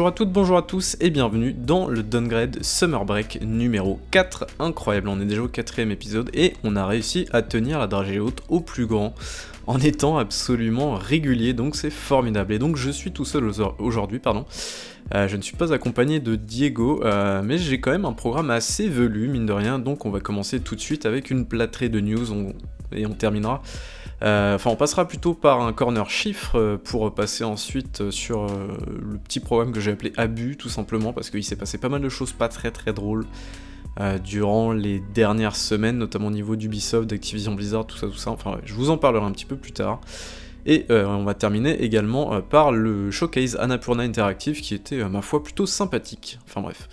Bonjour à toutes, bonjour à tous et bienvenue dans le Downgrade Summer Break numéro 4. Incroyable, on est déjà au quatrième épisode et on a réussi à tenir la dragée haute au plus grand en étant absolument régulier, donc c'est formidable. Et donc je suis tout seul aujourd'hui, pardon. Euh, je ne suis pas accompagné de Diego, euh, mais j'ai quand même un programme assez velu, mine de rien, donc on va commencer tout de suite avec une plâtrée de news et on terminera enfin, on passera plutôt par un corner chiffre euh, pour passer ensuite sur euh, le petit programme que j'ai appelé Abus, tout simplement, parce qu'il s'est passé pas mal de choses pas très très drôles durant les dernières semaines, notamment au niveau d'Ubisoft, d'Activision Blizzard, tout ça, tout ça. Enfin, je vous en parlerai un petit peu plus tard. Et on va terminer également par le showcase Annapurna Interactive qui était, ma foi, plutôt sympathique. Enfin bref.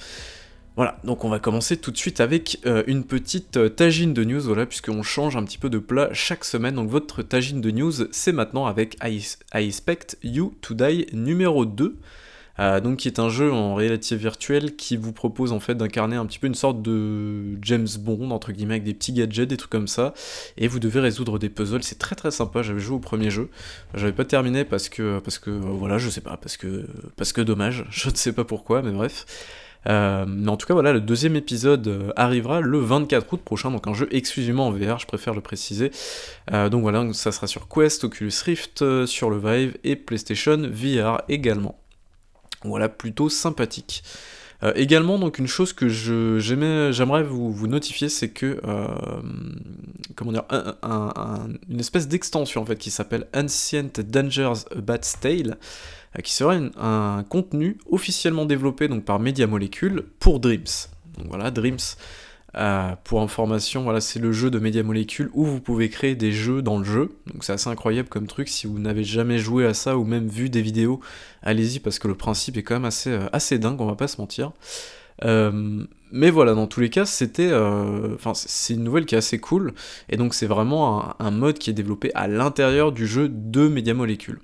Voilà, donc on va commencer tout de suite avec euh, une petite euh, tagine de news, voilà, puisqu'on change un petit peu de plat chaque semaine. Donc votre tagine de news, c'est maintenant avec I, Expect You to Die numéro 2. Euh, donc qui est un jeu en réalité virtuelle qui vous propose en fait d'incarner un petit peu une sorte de James Bond entre guillemets avec des petits gadgets, des trucs comme ça, et vous devez résoudre des puzzles. C'est très très sympa. J'avais joué au premier jeu, j'avais pas terminé parce que parce que voilà, je sais pas, parce que parce que dommage, je ne sais pas pourquoi, mais bref. Euh, mais en tout cas, voilà, le deuxième épisode euh, arrivera le 24 août prochain, donc un jeu exclusivement en VR, je préfère le préciser. Euh, donc voilà, ça sera sur Quest, Oculus Rift, sur le Vive et PlayStation VR également. Voilà, plutôt sympathique. également, donc une chose que j'aimerais vous, notifier, c'est que comment dire, une espèce d'extension en fait qui s'appelle Ancient Dangers Bad Tale, euh, qui sera un contenu officiellement développé donc, par Media Molecule pour Dreams. Donc voilà, Dreams, euh, pour information, voilà, c'est le jeu de Media Molecule où vous pouvez créer des jeux dans le jeu. Donc c'est assez incroyable comme truc. Si vous n'avez jamais joué à ça ou même vu des vidéos, allez-y parce que le principe est quand même assez, euh, dingue, on va pas se mentir. mais voilà, dans tous les cas, c'était, enfin, c'est une nouvelle qui est assez cool, et donc c'est vraiment un, un, mode qui est développé à l'intérieur du jeu de Media Molecule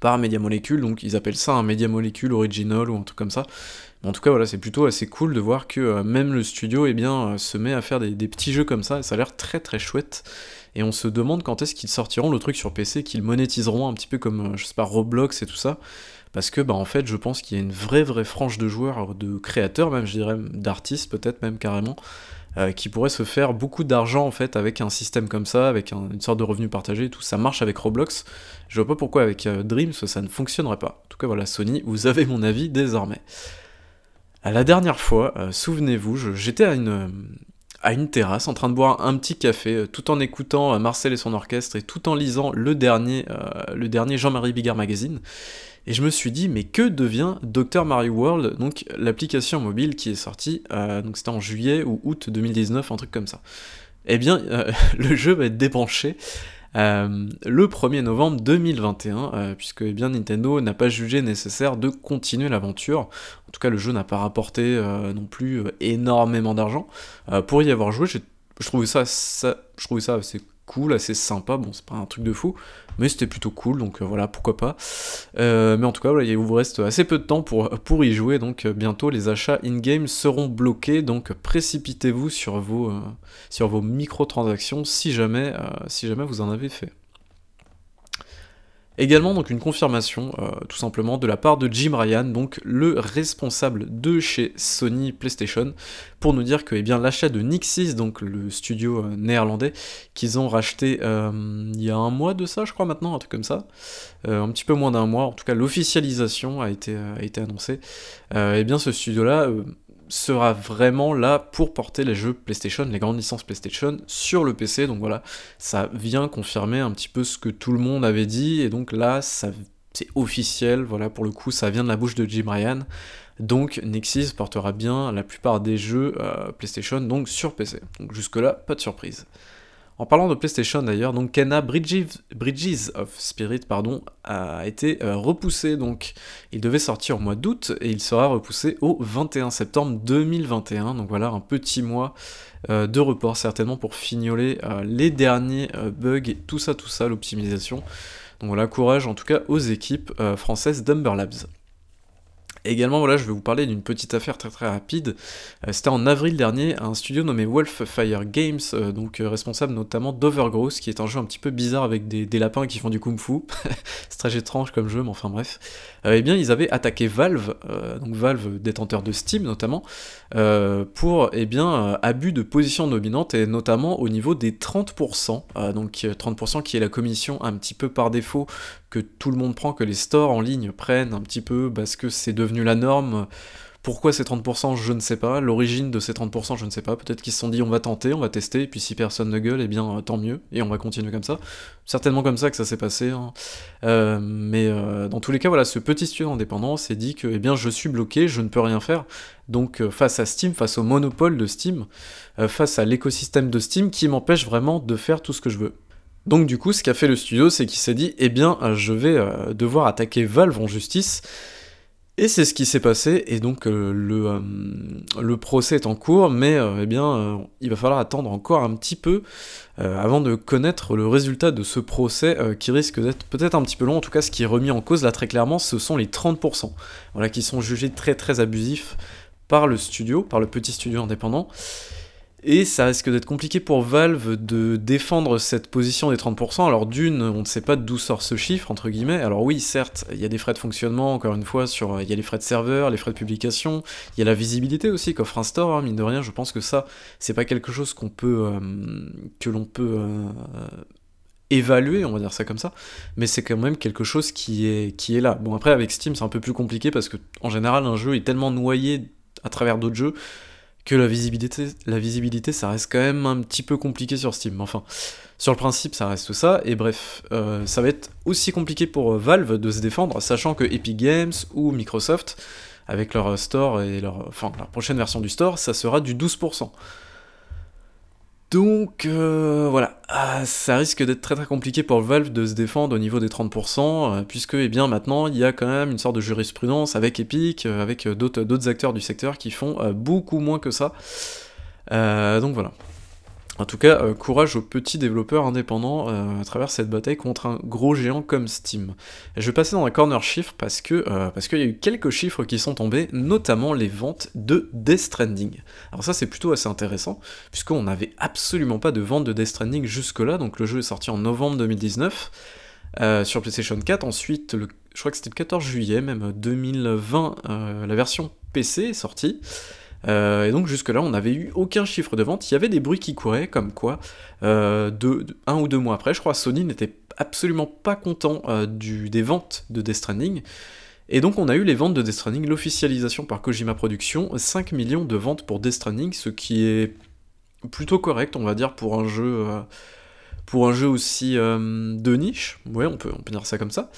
par Media Molecule, donc ils appellent ça un Media Molecule original ou un truc comme ça. Mais en tout cas, voilà, c'est plutôt assez cool de voir que euh, même le studio eh bien, euh, se met à faire des, petits jeux comme ça, et ça a l'air très très chouette. Et on se demande quand est-ce qu'ils sortiront le truc sur PC, qu'ils monétiseront un petit peu comme, euh, je sais pas, Roblox et tout ça. Parce que, bah, en fait, je pense qu'il y a une vraie vraie frange de joueurs, de créateurs même, je dirais, d'artistes peut-être même carrément, euh, qui pourrait se faire beaucoup d'argent en fait avec un système comme ça, avec une sorte de revenu partagé et tout. Ça marche avec Roblox. Je vois pas pourquoi avec euh, Dreams ça ne fonctionnerait pas. En tout cas voilà, Sony, vous avez mon avis désormais. la dernière fois, euh, souvenez-vous, j'étais à une, à une terrasse en train de boire un petit café, tout en écoutant Marcel et son orchestre et tout en lisant le dernier, le dernier Jean-Marie Bigard Magazine. Et je me suis dit, mais que devient Dr. Mario World, donc l'application mobile qui est sortie, euh, donc c'était en juillet ou août 2019, un truc comme ça. Eh bien, euh, le jeu va être débranché euh, le 1er novembre 2021, puisque eh bien, Nintendo n'a pas jugé nécessaire de continuer l'aventure. En tout cas, le jeu n'a pas rapporté non plus énormément d'argent. pour y avoir joué, je trouvais ça, ça, je trouvais ça assez cool, assez sympa. Bon, c'est pas un truc de fou, mais c'était plutôt cool, donc euh, voilà, pourquoi pas. Euh, mais en tout cas, il vous reste assez peu de temps pour, y jouer, donc euh, bientôt les achats in-game seront bloqués, donc précipitez-vous sur vos, sur vos microtransactions si jamais vous en avez fait. Également donc une confirmation euh, tout simplement de la part de Jim Ryan, donc le responsable de chez Sony PlayStation, pour nous dire que eh l'achat de Nixis, donc le studio euh, néerlandais qu'ils ont racheté euh, il y a un mois de ça, je crois maintenant, un truc comme ça, un petit peu moins d'un mois, en tout cas l'officialisation a été, annoncée. et eh bien ce studio-là sera vraiment là pour porter les jeux PlayStation, les grandes licences PlayStation sur le PC. Donc voilà, ça vient confirmer un petit peu ce que tout le monde avait dit. Et donc là, c'est officiel. Voilà, pour le coup, ça vient de la bouche de Jim Ryan. Donc Nexus portera bien la plupart des jeux euh, PlayStation donc sur PC. Donc jusque-là, pas de surprise. En parlant de PlayStation d'ailleurs, donc Bridges, of Spirit pardon, a été euh, repoussé, donc il devait sortir au mois d'août et il sera repoussé au 21 septembre 2021, donc voilà un petit mois euh, de report certainement pour fignoler euh, les derniers bugs, et tout ça, tout ça, l'optimisation. Donc voilà, courage en tout cas aux équipes françaises d'Umber Labs. Également, voilà, je vais vous parler d'une petite affaire très très rapide. Euh, c'était en avril dernier, un studio nommé Wolffire Games, euh, donc euh, responsable notamment d'Overgrowth, qui est un jeu un petit peu bizarre avec des, lapins qui font du kung-fu. c'est très étrange comme jeu, mais enfin bref. Eh bien, ils avaient attaqué Valve, donc Valve détenteur de Steam notamment, pour eh abus de position dominante et notamment au niveau des 30%, donc 30% qui est la commission un petit peu par défaut que tout le monde prend, que les stores en ligne prennent un petit peu parce que c'est devenu la norme. Pourquoi ces 30% Je ne sais pas. L'origine de ces 30%, je ne sais pas. Peut-être qu'ils se sont dit on va tenter, on va tester, et puis si personne ne gueule, eh bien euh, tant mieux, et on va continuer comme ça. Certainement comme ça que ça s'est passé. Hein. Euh, mais euh, dans tous les cas, voilà, ce petit studio indépendant s'est dit que eh bien, je suis bloqué, je ne peux rien faire. Donc face à Steam, face au monopole de Steam, face à l'écosystème de Steam qui m'empêche vraiment de faire tout ce que je veux. Donc du coup, ce qu'a fait le studio, c'est qu'il s'est dit, eh bien, je vais devoir attaquer Valve en justice. Et c'est ce qui s'est passé, et donc euh, le, le, procès est en cours, mais eh bien, il va falloir attendre encore un petit peu avant de connaître le résultat de ce procès qui risque d'être peut-être un petit peu long. En tout cas, ce qui est remis en cause là très clairement, ce sont les 30%, voilà, qui sont jugés très très abusifs par le studio, par le petit studio indépendant. Et ça risque d'être compliqué pour Valve de défendre cette position des 30%. Alors d'une, on ne sait pas d'où sort ce chiffre, entre guillemets. Alors oui, certes, il y a des frais de fonctionnement, encore une fois, sur, il y a les frais de serveur, les frais de publication, il y a la visibilité aussi qu'offre un store, hein, mine de rien, je pense que ça, c'est pas quelque chose qu'on peut, euh, que l'on peut euh, évaluer, on va dire ça comme ça, mais c'est quand même quelque chose qui est, là. Bon après avec Steam c'est un peu plus compliqué parce que en général un jeu est tellement noyé à travers d'autres jeux que la visibilité, la visibilité, ça reste quand même un petit peu compliqué sur Steam. Enfin, sur le principe, ça reste ça. Et bref, euh, ça va être aussi compliqué pour euh, Valve de se défendre, sachant que Epic Games ou Microsoft, avec leur store et leur, enfin, la prochaine version du store, ça sera du 12%. Donc euh, voilà, ah, ça risque d'être très très compliqué pour Valve de se défendre au niveau des 30%, euh, puisque eh bien, maintenant il y a quand même une sorte de jurisprudence avec Epic, euh, avec d'autres acteurs du secteur qui font beaucoup moins que ça. donc voilà. En tout cas, euh, courage aux petits développeurs indépendants euh, à travers cette bataille contre un gros géant comme Steam. je vais passer dans un corner chiffre parce que euh, parce qu'il y a eu quelques chiffres qui sont tombés, notamment les ventes de Death Stranding. Alors ça c'est plutôt assez intéressant, puisqu'on n'avait absolument pas de vente de Death Stranding jusque-là, donc le jeu est sorti en novembre 2019 sur PlayStation 4, ensuite je crois que c'était le 14 juillet même 2020, la version PC est sortie. Euh, et donc jusque-là, on n'avait eu aucun chiffre de vente. Il y avait des bruits qui couraient, comme quoi, euh, un ou deux mois après, je crois, Sony n'était absolument pas content euh, des ventes de Death Stranding. Et donc on a eu les ventes de Death Stranding, l'officialisation par Kojima Productions, 5 millions de ventes pour Death Stranding, ce qui est plutôt correct, on va dire, pour un jeu, pour un jeu aussi de niche. Ouais, on peut, on peut dire ça comme ça.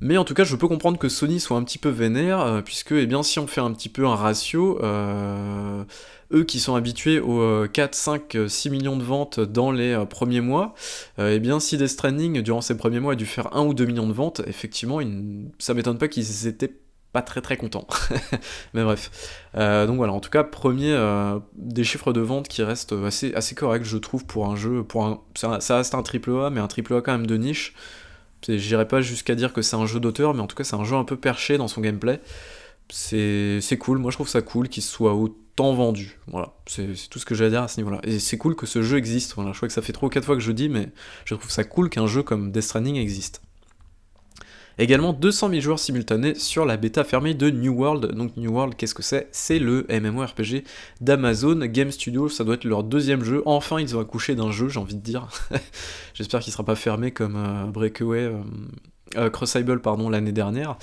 Mais en tout cas, je peux comprendre que Sony soit un petit peu vénère, euh, puisque eh bien, si on fait un petit peu un ratio, euh, eux qui sont habitués aux 4, 5, 6 millions de ventes dans les euh, premiers mois, eh bien, si Death Stranding, durant ces premiers mois, a dû faire 1 ou 2 millions de ventes, effectivement, ça m'étonne pas qu'ils étaient pas très très contents. Mais bref. donc voilà, en tout cas, premier des chiffres de vente qui restent assez, assez corrects, je trouve, pour un jeu. Pour un, ça reste un triple A, mais un triple A quand même de niche. J'irai pas jusqu'à dire que c'est un jeu d'auteur, mais en tout cas c'est un jeu un peu perché dans son gameplay. C'est cool, moi je trouve ça cool qu'il soit autant vendu. Voilà, c'est tout ce que j'ai à dire à ce niveau-là. Et c'est cool que ce jeu existe. Voilà, je crois que ça fait 3 ou 4 fois que je dis, mais je trouve ça cool qu'un jeu comme Death Stranding existe. Également 200 000 joueurs simultanés sur la bêta fermée de New World. Donc New World, qu'est-ce que c'est? C'est le MMORPG d'Amazon Game Studios. Ça doit être leur deuxième jeu. Enfin, ils ont accouché d'un jeu, j'ai envie de dire. J'espère qu'il sera pas fermé comme euh, Breakaway. Euh, euh, pardon l'année dernière.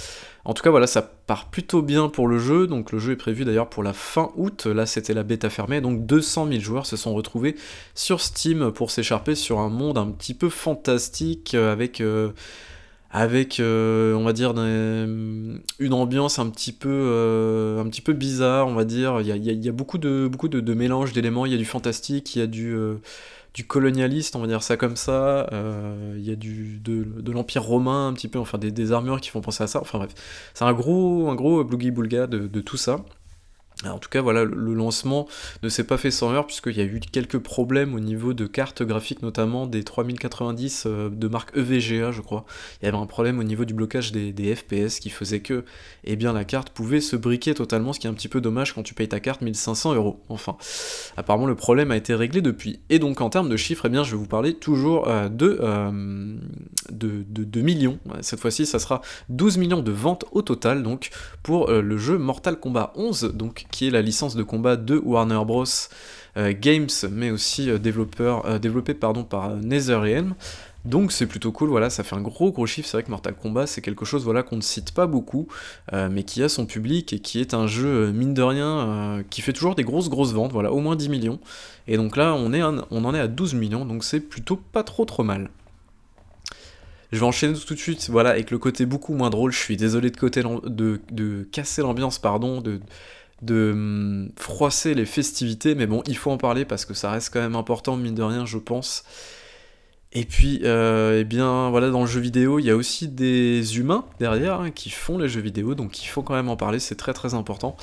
En tout cas voilà ça part plutôt bien pour le jeu, donc le jeu est prévu d'ailleurs pour la fin août, là c'était la bêta fermée, donc 200 000 joueurs se sont retrouvés sur Steam pour s'écharper sur un monde un petit peu fantastique avec avec euh, on va dire une ambiance un petit peu euh, un petit peu bizarre on va dire. Il y a, beaucoup de beaucoup de, mélanges d'éléments. Il y a du fantastique il y a du euh, colonialiste on va dire ça comme ça. Il y a du de, l'empire romain un petit peu enfin des, armures qui font penser à ça. Enfin bref. C'est un gros un gros boogie boulga de tout ça en tout cas, voilà, le lancement ne s'est pas fait sans heure, puisqu'il y a eu quelques problèmes au niveau de cartes graphiques, notamment des 3090 euh, de marque EVGA, je crois. Il y avait un problème au niveau du blocage des, FPS qui faisait que eh bien, la carte pouvait se briquer totalement, ce qui est un petit peu dommage quand tu payes ta carte 1500 euros. Enfin, apparemment, le problème a été réglé depuis. Et donc, en termes de chiffres, eh bien, je vais vous parler toujours euh, euh, de, de, de, millions. Cette fois-ci, ça sera 12 millions de ventes au total, donc, pour le jeu Mortal Kombat 11, donc qui est la licence de combat de Warner Bros. Euh, Games, mais aussi euh, euh, développé pardon, par NetherRealm. Donc c'est plutôt cool, voilà, ça fait un gros gros chiffre, c'est vrai que Mortal Kombat c'est quelque chose voilà, qu'on ne cite pas beaucoup, mais qui a son public et qui est un jeu, mine de rien, qui fait toujours des grosses grosses ventes, voilà, au moins 10 millions. Et donc là on, en est à 12 millions, donc c'est plutôt pas trop trop mal. Je vais enchaîner tout de suite, voilà, avec le côté beaucoup moins drôle, je suis désolé de, de casser l'ambiance, pardon, de, de hum, froisser les festivités, mais bon, il faut en parler parce que ça reste quand même important, mine de rien, je pense. Et puis, euh, eh bien, voilà, dans le jeu vidéo, il y a aussi des humains derrière hein, qui font les jeux vidéo, donc il faut quand même en parler, c'est très très important.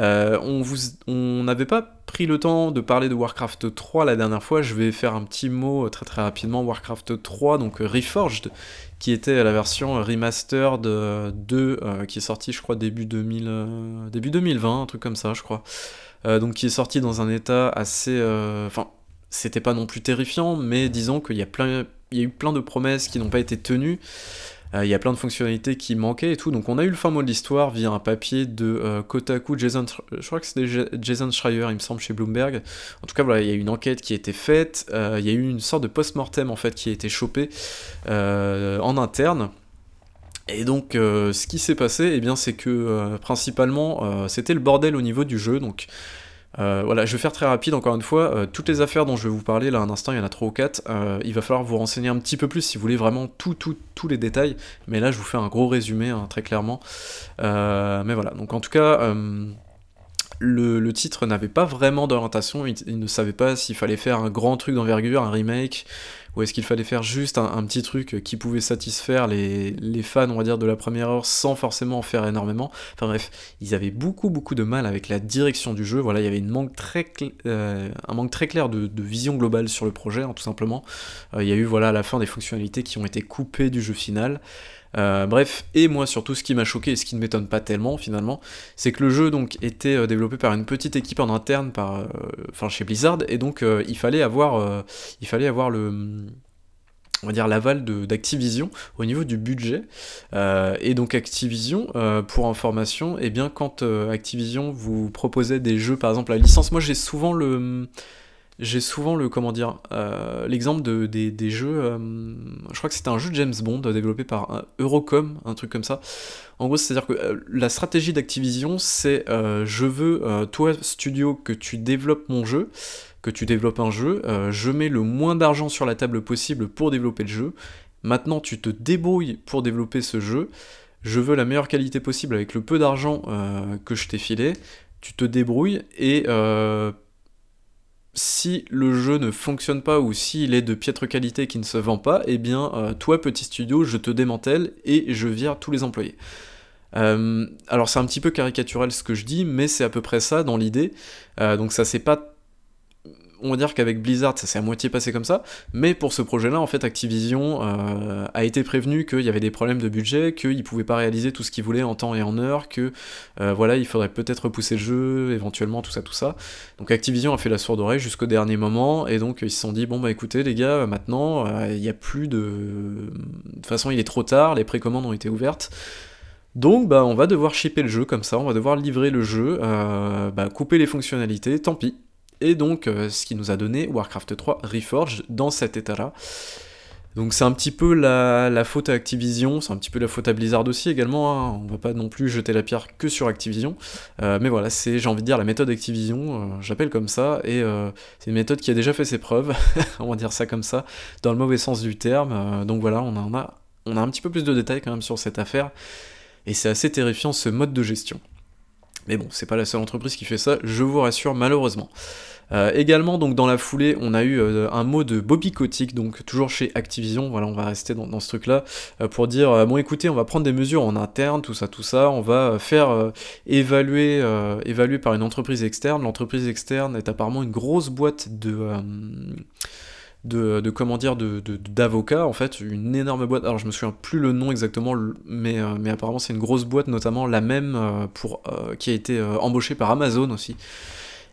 Euh, on n'avait pas pris le temps de parler de Warcraft 3 la dernière fois, je vais faire un petit mot euh, très très rapidement. Warcraft 3, donc Reforged, qui était la version remastered de, euh, qui est sortie, je crois, début, 2000, début 2020, un truc comme ça, je crois. donc qui est sorti dans un état assez... Enfin, c'était pas non plus terrifiant, mais disons qu'il y a plein... Il y a eu plein de promesses qui n'ont pas été tenues. Euh, il y a plein de fonctionnalités qui manquaient et tout. Donc on a eu le fin mot de l'histoire via un papier de euh, Kotaku, Jason, je crois que c'était Jason Schreier, il me semble, chez Bloomberg. En tout cas, voilà, il y a eu une enquête qui a été faite, euh, il y a eu une sorte de post-mortem en fait qui a été chopé en interne. Et donc, ce qui s'est passé, eh bien, c'est que principalement, c'était le bordel au niveau du jeu. Donc, euh, voilà, je vais faire très rapide encore une fois. Euh, toutes les affaires dont je vais vous parler là un instant, il y en a 3 ou 4. Euh, il va falloir vous renseigner un petit peu plus si vous voulez vraiment tout, tout, tous les détails. Mais là, je vous fais un gros résumé hein, très clairement. mais voilà, donc en tout cas. Le, titre n'avait pas vraiment d'orientation, il, ne savait pas s'il fallait faire un grand truc d'envergure, un remake, ou est-ce qu'il fallait faire juste un, petit truc qui pouvait satisfaire les, fans, on va dire, de la première heure sans forcément en faire énormément? Enfin bref, ils avaient beaucoup beaucoup de mal avec la direction du jeu. Voilà, il y avait manque très euh, un manque très clair de, vision globale sur le projet, hein, tout simplement. Euh, il y a eu voilà à la fin des fonctionnalités qui ont été coupées du jeu final. Euh, bref, et moi surtout ce qui m'a choqué et ce qui ne m'étonne pas tellement finalement, c'est que le jeu donc était euh, développé par une petite équipe en interne par, euh, chez Blizzard et donc il fallait avoir, il fallait avoir le on va dire l'aval d'Activision au niveau du budget. et donc Activision, pour information, et eh bien quand Activision vous proposait des jeux, par exemple la licence, moi j'ai souvent le j'ai souvent le comment dire euh, l'exemple de, des, jeux euh, je crois que c'était un jeu de James Bond développé par euh, Eurocom un truc comme ça. En gros c'est à dire que la stratégie d'Activision c'est je veux toi studio que tu développes mon jeu que tu développes un jeu je mets le moins d'argent sur la table possible pour développer le jeu. Maintenant tu te débrouilles pour développer ce jeu. Je veux la meilleure qualité possible avec le peu d'argent que je t'ai filé. Tu te débrouilles et si le jeu ne fonctionne pas ou s'il est de piètre qualité qui ne se vend pas, eh bien, euh, toi, petit studio, je te démantèle et je vire tous les employés. Euh, alors c'est un petit peu caricatural ce que je dis, mais c'est à peu près ça dans l'idée. Euh, donc ça s'est pas on va dire qu'avec Blizzard, ça s'est à moitié passé comme ça, mais pour ce projet-là, en fait, Activision euh, a été prévenu qu'il y avait des problèmes de budget, qu'ils pouvaient pas réaliser tout ce qu'ils voulaient en temps et en heure, que euh, voilà, il faudrait peut-être repousser le jeu, éventuellement, tout ça, tout ça. Donc Activision a fait la sourde oreille jusqu'au dernier moment, et donc ils se sont dit, bon bah écoutez les gars, maintenant, euh, il n'y a plus de... De toute façon, il est trop tard, les précommandes ont été ouvertes, donc bah on va devoir shipper le jeu comme ça, on va devoir livrer le jeu, bah, couper les fonctionnalités, tant pis, et donc euh, ce qui nous a donné Warcraft 3 Reforged dans cet état-là. Donc c'est un petit peu la, faute à Activision, c'est un petit peu la faute à Blizzard aussi également, hein. on va pas non plus jeter la pierre que sur Activision, euh, mais voilà, c'est j'ai envie de dire la méthode Activision, euh, j'appelle comme ça, et c'est une méthode qui a déjà fait ses preuves, on va dire ça comme ça, dans le mauvais sens du terme, donc voilà, on en a, on a un petit peu plus de détails quand même sur cette affaire, et c'est assez terrifiant ce mode de gestion. Mais bon, c'est pas la seule entreprise qui fait ça, je vous rassure malheureusement. Euh, également, donc dans la foulée, on a eu euh, un mot de Bobby Kotick, donc toujours chez Activision. Voilà, on va rester dans, ce truc-là euh, pour dire bon, écoutez, on va prendre des mesures en interne, tout ça, tout ça. On va faire évaluer, évaluer par une entreprise externe. L'entreprise externe est apparemment une grosse boîte de de, comment dire d'avocats en fait une énorme boîte alors je me souviens plus le nom exactement mais, mais apparemment c'est une grosse boîte notamment la même pour qui a été embauchée par Amazon aussi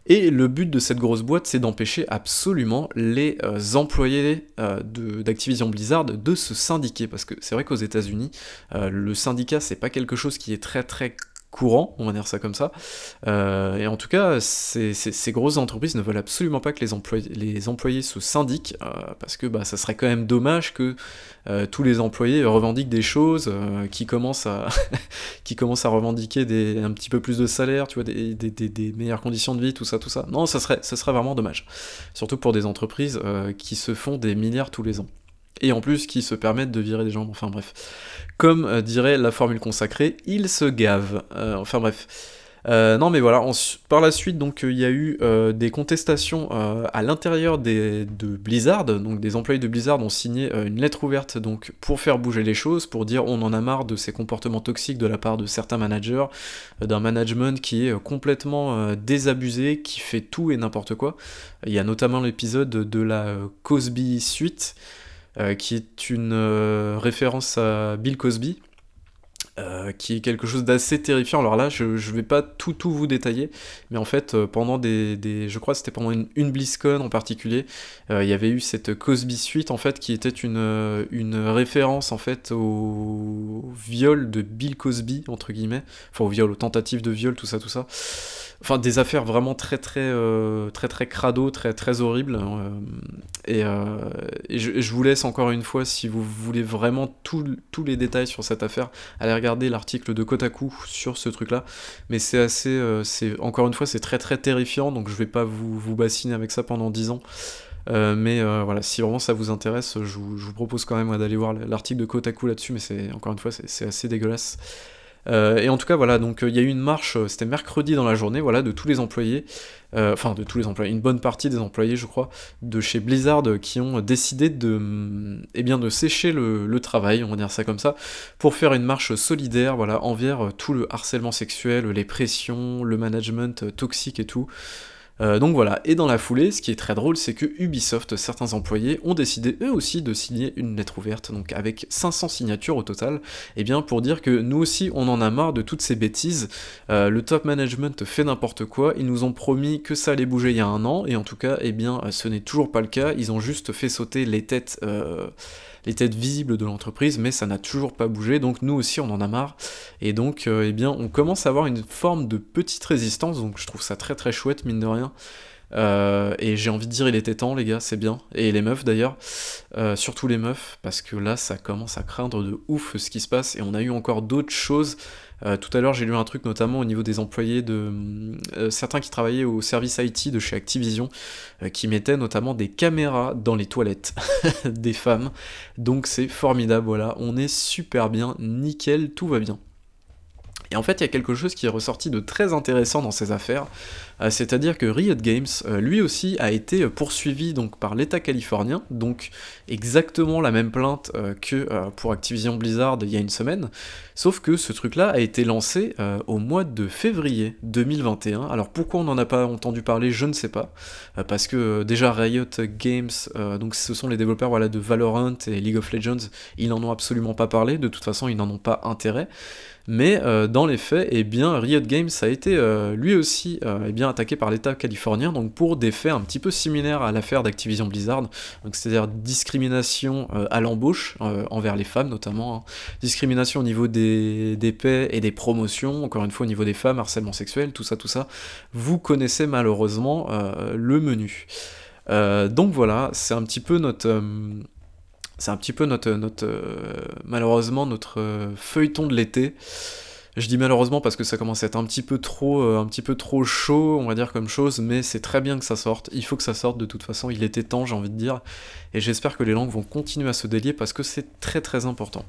et le but de cette grosse boîte, c'est d'empêcher absolument les euh, employés euh, d'Activision Blizzard de se syndiquer. Parce que c'est vrai qu'aux États-Unis, euh, le syndicat, c'est pas quelque chose qui est très très courant, on va dire ça comme ça. Euh, et en tout cas, ces, grosses entreprises ne veulent absolument pas que les employés, les employés se syndiquent, euh, parce que bah, ça serait quand même dommage que euh, tous les employés revendiquent des choses, qui, commencent à qui commencent à revendiquer un petit peu plus de salaire, tu vois, des, des, meilleures conditions de vie, tout ça, tout ça. Non, ça serait, ça serait vraiment dommage. Surtout pour des entreprises qui se font des milliards tous les ans et en plus qui se permettent de virer des gens, enfin bref. Comme euh, dirait la formule consacrée, ils se gavent. Euh, enfin bref. Euh, non mais voilà, par la suite donc il y a eu des contestations à l'intérieur de Blizzard, donc des employés de Blizzard ont signé une lettre ouverte donc pour faire bouger les choses, pour dire on en a marre de ces comportements toxiques de la part de certains managers, d'un management qui est complètement désabusé, qui fait tout et n'importe quoi. Il y a notamment l'épisode de la Cosby Suite. Euh, qui est une euh, référence à Bill Cosby, euh, qui est quelque chose d'assez terrifiant. Alors là, je ne vais pas tout tout vous détailler, mais en fait, pendant des, je crois que c'était pendant une, une, BlizzCon en particulier, il y avait eu cette Cosby Suite en fait, qui était une, une référence en fait au viol de Bill Cosby entre guillemets, enfin au viol, aux tentatives de viol, tout ça, tout ça enfin des affaires vraiment très très euh, très très crado, très très horribles. Euh, et, euh, je, vous laisse encore une fois, si vous voulez vraiment tous les détails sur cette affaire, aller regarder l'article de Kotaku sur ce truc-là. Mais c'est assez, c'est encore une fois, c'est très très terrifiant, donc je vais pas vous, vous bassiner avec ça pendant 10 ans. mais voilà, si vraiment ça vous intéresse, je vous, je vous propose quand même d'aller voir l'article de Kotaku là-dessus, mais c'est encore une fois, c'est assez dégueulasse. Euh, et en tout cas, voilà, donc euh, il y a eu une marche, euh, c'était mercredi dans la journée, voilà, de tous les employés, enfin de tous les employés, une bonne partie des employés, je crois, de chez Blizzard qui ont décidé de, mm, eh bien, de sécher le, travail, on va dire ça comme ça, pour faire une marche solidaire, voilà, envers tout le harcèlement sexuel, les pressions, le management toxique et tout. Euh, donc voilà, et dans la foulée, ce qui est très drôle, c'est que Ubisoft, certains employés, ont décidé eux aussi de signer une lettre ouverte, donc avec 500 signatures au total, et eh bien pour dire que nous aussi on en a marre de toutes ces bêtises, euh, le top management fait n'importe quoi, ils nous ont promis que ça allait bouger il y a un an, et en tout cas, eh bien ce n'est toujours pas le cas, ils ont juste fait sauter les têtes... Euh, les têtes visibles de l'entreprise, mais ça n'a toujours pas bougé, donc nous aussi on en a marre, et donc euh, eh bien on commence à avoir une forme de petite résistance, donc je trouve ça très très chouette mine de rien. Euh, et j'ai envie de dire il était temps les gars, c'est bien. Et les meufs d'ailleurs, euh, surtout les meufs, parce que là ça commence à craindre de ouf ce qui se passe, et on a eu encore d'autres choses euh, tout à l'heure, j'ai lu un truc notamment au niveau des employés de certains qui travaillaient au service IT de chez Activision, qui mettaient notamment des caméras dans les toilettes des femmes. Donc c'est formidable, voilà, on est super bien, nickel, tout va bien. Et en fait, il y a quelque chose qui est ressorti de très intéressant dans ces affaires, euh, c'est-à-dire que Riot Games, euh, lui aussi, a été poursuivi donc par l'État californien, donc exactement la même plainte euh, que pour Activision Blizzard il y a une semaine, sauf que ce truc-là a été lancé au mois de février 2021. Alors pourquoi on n'en a pas entendu parler, je ne sais pas, parce que déjà Riot Games, donc ce sont les développeurs de Valorant et League of Legends, ils n'en ont absolument pas parlé, de toute façon ils n'en ont pas intérêt. Mais euh, dans les faits, eh bien, Riot Games a été euh, lui aussi euh, eh bien, attaqué par l'État californien donc pour des faits un petit peu similaires à l'affaire d'Activision Blizzard, c'est-à-dire discrimination à l'embauche envers les femmes notamment, hein. discrimination au niveau des, des paix et des promotions, encore une fois au niveau des femmes, harcèlement sexuel, tout ça, tout ça. Vous connaissez malheureusement le menu. donc voilà, c'est un petit peu notre c'est un petit peu notre, notre euh, malheureusement notre euh, feuilleton de l'été. Je dis malheureusement parce que ça commence à être un petit peu trop, euh, un petit peu trop chaud, on va dire comme chose, mais c'est très bien que ça sorte. Il faut que ça sorte de toute façon. Il était temps, j'ai envie de dire, et j'espère que les langues vont continuer à se délier parce que c'est très très important.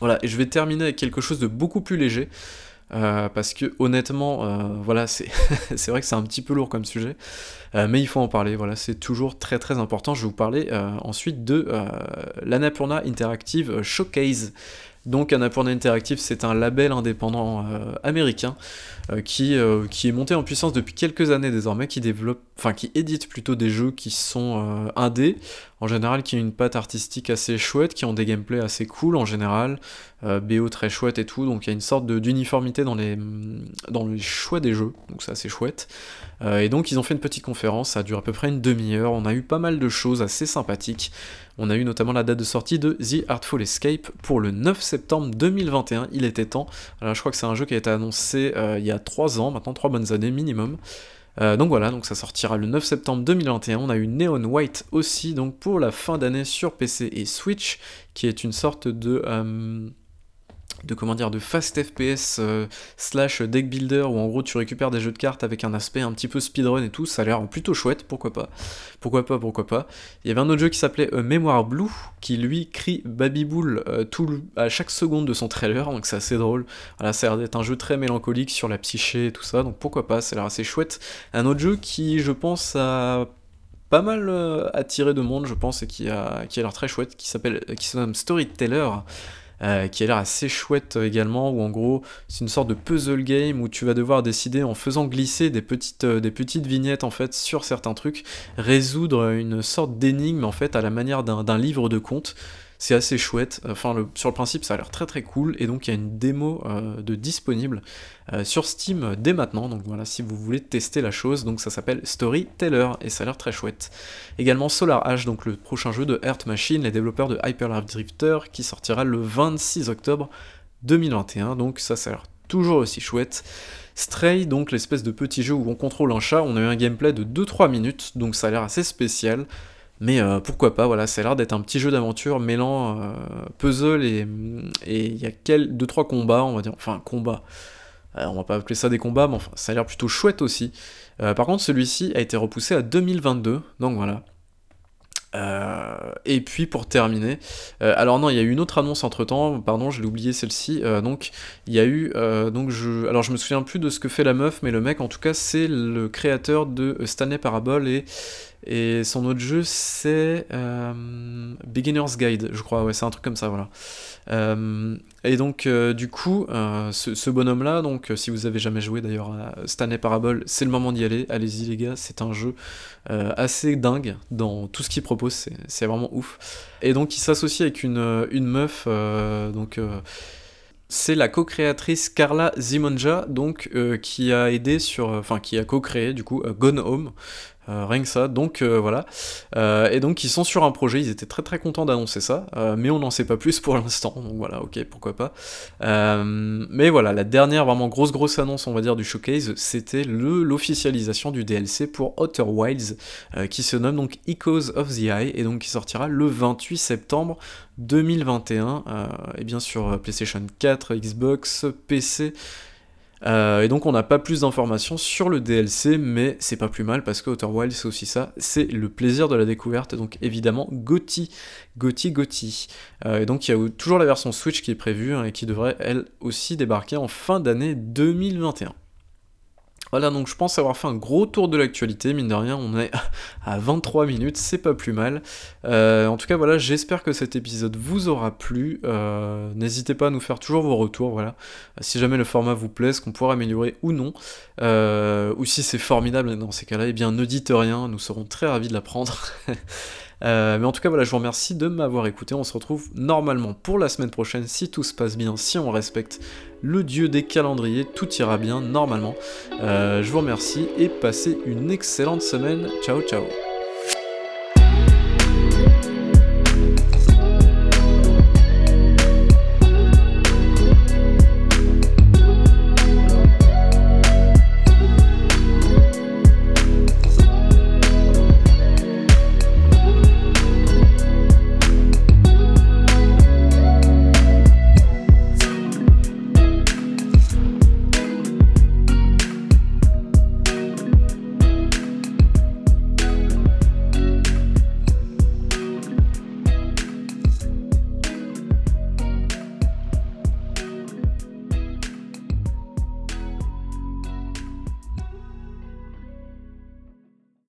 Voilà, et je vais terminer avec quelque chose de beaucoup plus léger. Parce que honnêtement, voilà, c'est vrai que c'est un petit peu lourd comme sujet, mais il faut en parler, voilà, c'est toujours très très important. Je vais vous parler ensuite de l'Annapurna Interactive Showcase. Donc Annapurna Interactive, c'est un label indépendant américain qui, qui est monté en puissance depuis quelques années désormais, qui développe, enfin qui édite plutôt des jeux qui sont indés, en général qui ont une patte artistique assez chouette, qui ont des gameplays assez cool en général, euh, BO très chouette et tout, donc il y a une sorte d'uniformité dans les, dans les choix des jeux, donc c'est assez chouette. Euh, et donc ils ont fait une petite conférence, ça a duré à peu près une demi-heure, on a eu pas mal de choses assez sympathiques. On a eu notamment la date de sortie de The Artful Escape pour le 9 septembre 2021, il était temps. Alors je crois que c'est un jeu qui a été annoncé euh, il y a 3 ans, maintenant 3 bonnes années minimum. Donc voilà, donc ça sortira le 9 septembre 2021. On a eu Neon White aussi, donc pour la fin d'année sur PC et Switch, qui est une sorte de de comment dire de fast FPS euh, slash deck builder où en gros tu récupères des jeux de cartes avec un aspect un petit peu speedrun et tout, ça a l'air plutôt chouette, pourquoi pas. Pourquoi pas, pourquoi pas. Il y avait un autre jeu qui s'appelait euh, Mémoire Blue qui lui crie Baby euh, tout à chaque seconde de son trailer, donc c'est assez drôle. Ça a l'air d'être un jeu très mélancolique sur la psyché et tout ça, donc pourquoi pas, ça a l'air assez chouette. Un autre jeu qui je pense a pas mal attiré de monde, je pense, et qui a, qui a l'air très chouette, qui s'appelle, qui se nomme Storyteller. Euh, qui a l'air assez chouette également, où en gros c'est une sorte de puzzle game où tu vas devoir décider en faisant glisser des petites, euh, des petites vignettes en fait sur certains trucs, résoudre une sorte d'énigme en fait à la manière d'un livre de contes. C'est assez chouette. Enfin, sur le principe, ça a l'air très très cool. Et donc, il y a une démo euh, de disponible euh, sur Steam dès maintenant. Donc voilà, si vous voulez tester la chose, donc ça s'appelle Storyteller et ça a l'air très chouette. Également Solar Ash, donc le prochain jeu de Earth Machine, les développeurs de Hyper Life Drifter, qui sortira le 26 octobre 2021. Donc ça, ça a l'air toujours aussi chouette. Stray, donc l'espèce de petit jeu où on contrôle un chat, on a eu un gameplay de 2-3 minutes, donc ça a l'air assez spécial. Mais euh, pourquoi pas, voilà, ça a l'air d'être un petit jeu d'aventure mêlant euh, puzzle et il y a quel, deux trois combats, on va dire, enfin combats. Euh, on va pas appeler ça des combats, mais enfin ça a l'air plutôt chouette aussi. par contre, celui-ci a été repoussé à 2022, donc voilà. Et puis pour terminer, alors non, il y a eu une autre annonce entre temps, pardon, je l'ai oublié celle-ci. Donc il y a eu, donc je, alors je me souviens plus de ce que fait la meuf, mais le mec en tout cas c'est le créateur de Stanley Parable et et son autre jeu, c'est Beginner's Guide, je crois, ouais, c'est un truc comme ça, voilà. et donc, du coup, ce, bonhomme-là, donc, si vous avez jamais joué d'ailleurs à Stanley Parable, c'est le moment d'y aller. Allez-y, les gars, c'est un jeu assez dingue dans tout ce qu'il propose, c'est vraiment ouf. Et donc, il s'associe avec une, une meuf, donc c'est la co-créatrice Carla Zimonja, donc qui a aidé sur, enfin qui a co-créé du coup Gone Home, euh, rien que ça, donc euh, voilà. Euh, et donc ils sont sur un projet, ils étaient très très contents d'annoncer ça, mais on n'en sait pas plus pour l'instant, donc voilà, ok, pourquoi pas. mais voilà, la dernière vraiment grosse grosse annonce, on va dire, du showcase, c'était l'officialisation du DLC pour Outer Wilds, qui se nomme donc Echoes of the Eye, et donc qui sortira le 28 septembre 2021, et bien sûr PlayStation 4, Xbox, PC, euh, et donc on n'a pas plus d'informations sur le DLC, mais c'est pas plus mal parce que Outer Wild c'est aussi ça, c'est le plaisir de la découverte, donc évidemment Gotti, Gotti, Gotti. Euh, et donc il y a toujours la version Switch qui est prévue hein, et qui devrait elle aussi débarquer en fin d'année 2021. Voilà, donc je pense avoir fait un gros tour de l'actualité, mine de rien, on est à 23 minutes, c'est pas plus mal. Euh, en tout cas, voilà, j'espère que cet épisode vous aura plu. Euh, n'hésitez pas à nous faire toujours vos retours, voilà. Si jamais le format vous plaît, ce qu'on pourra améliorer ou non. Euh, ou si c'est formidable dans ces cas-là, eh bien ne dites rien, nous serons très ravis de l'apprendre. Euh, mais en tout cas, voilà, je vous remercie de m'avoir écouté. On se retrouve normalement pour la semaine prochaine si tout se passe bien, si on respecte le dieu des calendriers, tout ira bien normalement. Euh, je vous remercie et passez une excellente semaine. Ciao, ciao.